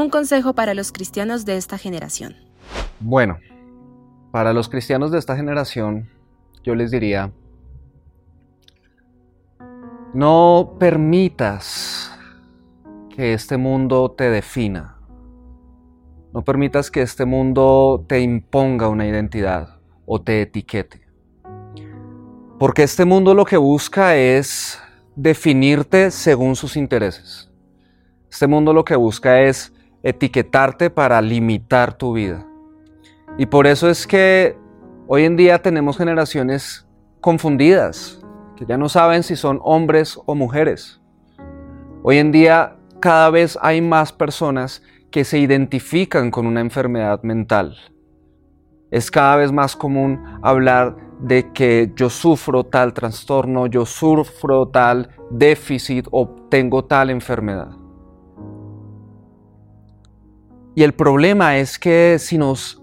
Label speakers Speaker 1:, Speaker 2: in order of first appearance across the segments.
Speaker 1: un consejo para los cristianos de esta generación.
Speaker 2: Bueno, para los cristianos de esta generación, yo les diría, no permitas que este mundo te defina. No permitas que este mundo te imponga una identidad o te etiquete. Porque este mundo lo que busca es definirte según sus intereses. Este mundo lo que busca es etiquetarte para limitar tu vida. Y por eso es que hoy en día tenemos generaciones confundidas, que ya no saben si son hombres o mujeres. Hoy en día cada vez hay más personas que se identifican con una enfermedad mental. Es cada vez más común hablar de que yo sufro tal trastorno, yo sufro tal déficit o tengo tal enfermedad. Y el problema es que si nos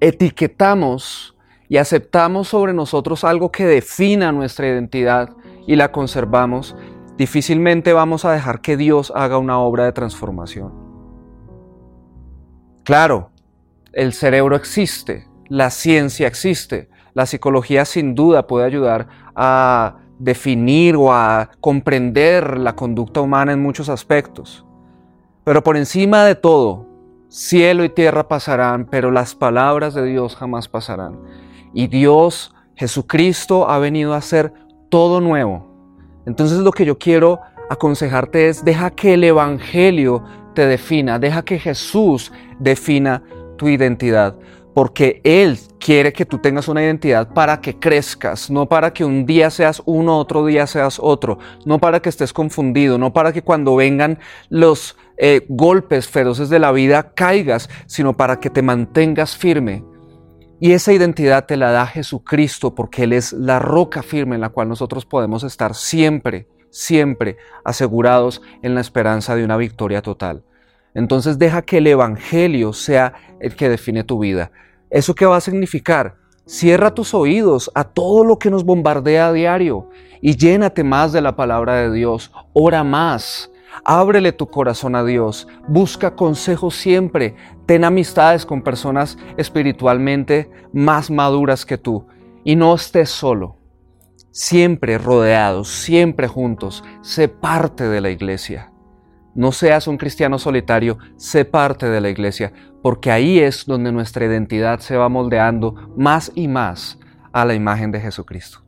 Speaker 2: etiquetamos y aceptamos sobre nosotros algo que defina nuestra identidad y la conservamos, difícilmente vamos a dejar que Dios haga una obra de transformación. Claro, el cerebro existe, la ciencia existe, la psicología sin duda puede ayudar a definir o a comprender la conducta humana en muchos aspectos. Pero por encima de todo, cielo y tierra pasarán, pero las palabras de Dios jamás pasarán. Y Dios, Jesucristo, ha venido a hacer todo nuevo. Entonces lo que yo quiero aconsejarte es, deja que el Evangelio te defina, deja que Jesús defina tu identidad, porque Él quiere que tú tengas una identidad para que crezcas, no para que un día seas uno, otro día seas otro, no para que estés confundido, no para que cuando vengan los eh, golpes feroces de la vida caigas, sino para que te mantengas firme y esa identidad te la da Jesucristo porque Él es la roca firme en la cual nosotros podemos estar siempre, siempre asegurados en la esperanza de una victoria total. Entonces deja que el Evangelio sea el que define tu vida. ¿Eso qué va a significar? Cierra tus oídos a todo lo que nos bombardea a diario y llénate más de la palabra de Dios. Ora más. Ábrele tu corazón a Dios, busca consejos siempre, ten amistades con personas espiritualmente más maduras que tú y no estés solo. Siempre rodeados, siempre juntos, sé parte de la iglesia. No seas un cristiano solitario, sé parte de la iglesia, porque ahí es donde nuestra identidad se va moldeando más y más a la imagen de Jesucristo.